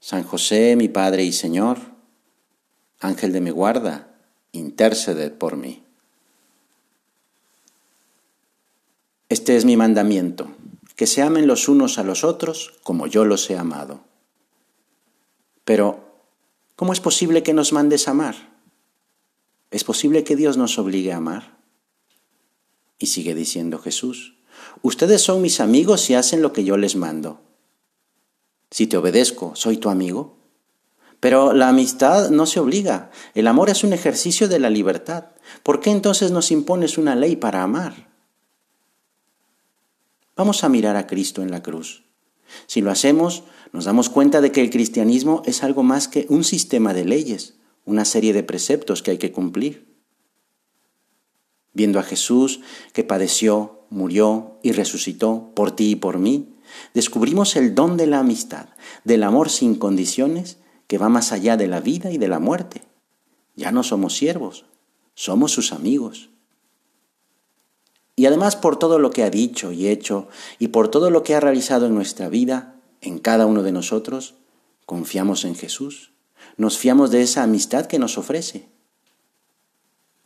San José, mi Padre y Señor, Ángel de mi guarda, intercede por mí. Este es mi mandamiento, que se amen los unos a los otros como yo los he amado. Pero, ¿cómo es posible que nos mandes amar? ¿Es posible que Dios nos obligue a amar? Y sigue diciendo Jesús, ustedes son mis amigos si hacen lo que yo les mando. Si te obedezco, ¿soy tu amigo? Pero la amistad no se obliga. El amor es un ejercicio de la libertad. ¿Por qué entonces nos impones una ley para amar? Vamos a mirar a Cristo en la cruz. Si lo hacemos, nos damos cuenta de que el cristianismo es algo más que un sistema de leyes, una serie de preceptos que hay que cumplir viendo a Jesús que padeció, murió y resucitó por ti y por mí, descubrimos el don de la amistad, del amor sin condiciones que va más allá de la vida y de la muerte. Ya no somos siervos, somos sus amigos. Y además por todo lo que ha dicho y hecho y por todo lo que ha realizado en nuestra vida, en cada uno de nosotros, confiamos en Jesús, nos fiamos de esa amistad que nos ofrece.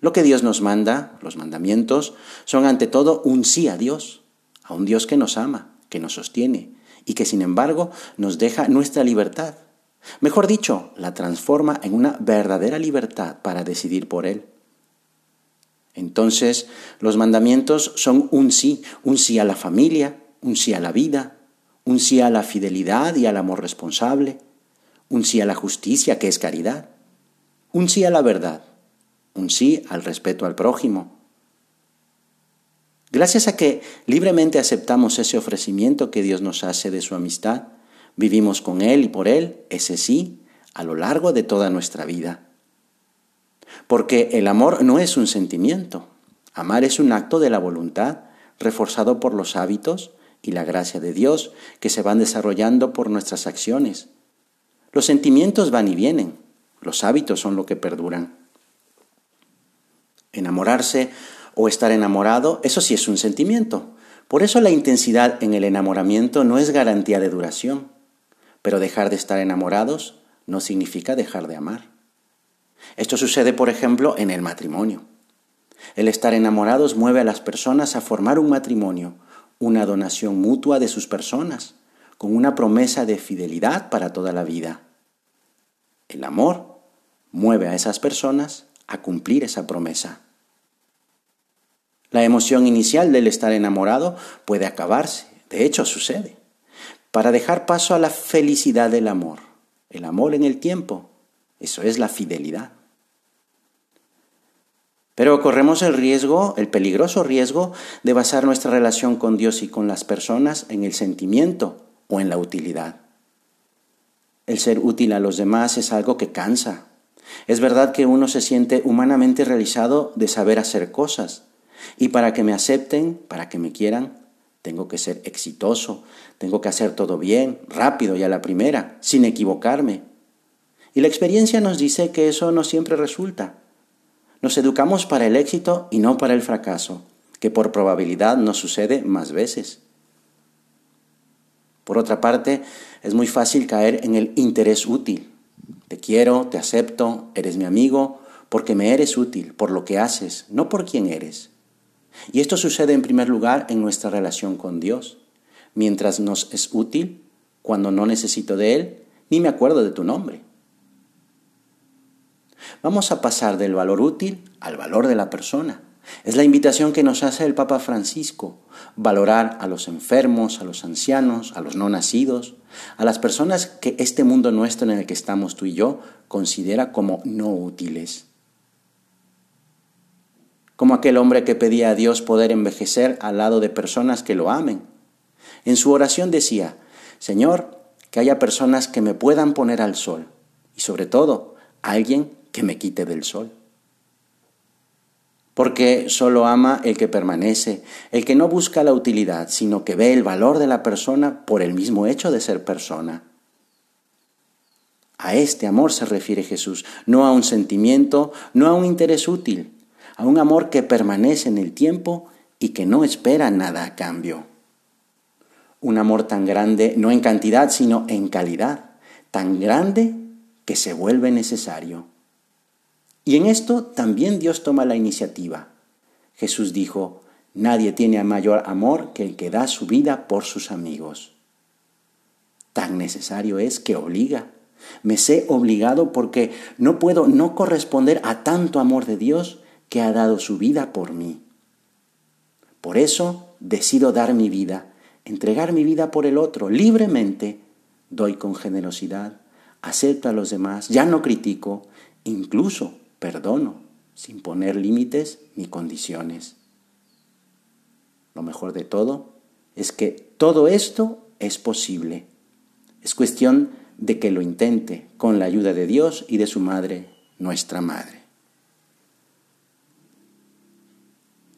Lo que Dios nos manda, los mandamientos, son ante todo un sí a Dios, a un Dios que nos ama, que nos sostiene y que sin embargo nos deja nuestra libertad. Mejor dicho, la transforma en una verdadera libertad para decidir por Él. Entonces, los mandamientos son un sí, un sí a la familia, un sí a la vida, un sí a la fidelidad y al amor responsable, un sí a la justicia, que es caridad, un sí a la verdad, un sí al respeto al prójimo. Gracias a que libremente aceptamos ese ofrecimiento que Dios nos hace de su amistad, vivimos con Él y por Él ese sí a lo largo de toda nuestra vida. Porque el amor no es un sentimiento, amar es un acto de la voluntad reforzado por los hábitos y la gracia de Dios que se van desarrollando por nuestras acciones. Los sentimientos van y vienen, los hábitos son lo que perduran. Enamorarse o estar enamorado, eso sí es un sentimiento. Por eso la intensidad en el enamoramiento no es garantía de duración. Pero dejar de estar enamorados no significa dejar de amar. Esto sucede, por ejemplo, en el matrimonio. El estar enamorados mueve a las personas a formar un matrimonio, una donación mutua de sus personas, con una promesa de fidelidad para toda la vida. El amor mueve a esas personas a cumplir esa promesa. La emoción inicial del estar enamorado puede acabarse, de hecho sucede, para dejar paso a la felicidad del amor, el amor en el tiempo, eso es la fidelidad. Pero corremos el riesgo, el peligroso riesgo de basar nuestra relación con Dios y con las personas en el sentimiento o en la utilidad. El ser útil a los demás es algo que cansa. Es verdad que uno se siente humanamente realizado de saber hacer cosas, y para que me acepten, para que me quieran, tengo que ser exitoso, tengo que hacer todo bien, rápido y a la primera, sin equivocarme. Y la experiencia nos dice que eso no siempre resulta. Nos educamos para el éxito y no para el fracaso, que por probabilidad nos sucede más veces. Por otra parte, es muy fácil caer en el interés útil. Te quiero, te acepto, eres mi amigo, porque me eres útil, por lo que haces, no por quién eres. Y esto sucede en primer lugar en nuestra relación con Dios. Mientras nos es útil, cuando no necesito de Él, ni me acuerdo de tu nombre. Vamos a pasar del valor útil al valor de la persona. Es la invitación que nos hace el Papa Francisco, valorar a los enfermos, a los ancianos, a los no nacidos, a las personas que este mundo nuestro en el que estamos tú y yo considera como no útiles como aquel hombre que pedía a Dios poder envejecer al lado de personas que lo amen. En su oración decía, Señor, que haya personas que me puedan poner al sol y sobre todo alguien que me quite del sol. Porque solo ama el que permanece, el que no busca la utilidad, sino que ve el valor de la persona por el mismo hecho de ser persona. A este amor se refiere Jesús, no a un sentimiento, no a un interés útil, a un amor que permanece en el tiempo y que no espera nada a cambio. Un amor tan grande, no en cantidad, sino en calidad, tan grande que se vuelve necesario. Y en esto también Dios toma la iniciativa. Jesús dijo, nadie tiene mayor amor que el que da su vida por sus amigos. Tan necesario es que obliga. Me sé obligado porque no puedo no corresponder a tanto amor de Dios que ha dado su vida por mí. Por eso decido dar mi vida, entregar mi vida por el otro, libremente, doy con generosidad, acepto a los demás, ya no critico, incluso perdono, sin poner límites ni condiciones. Lo mejor de todo es que todo esto es posible. Es cuestión de que lo intente con la ayuda de Dios y de su Madre, nuestra Madre.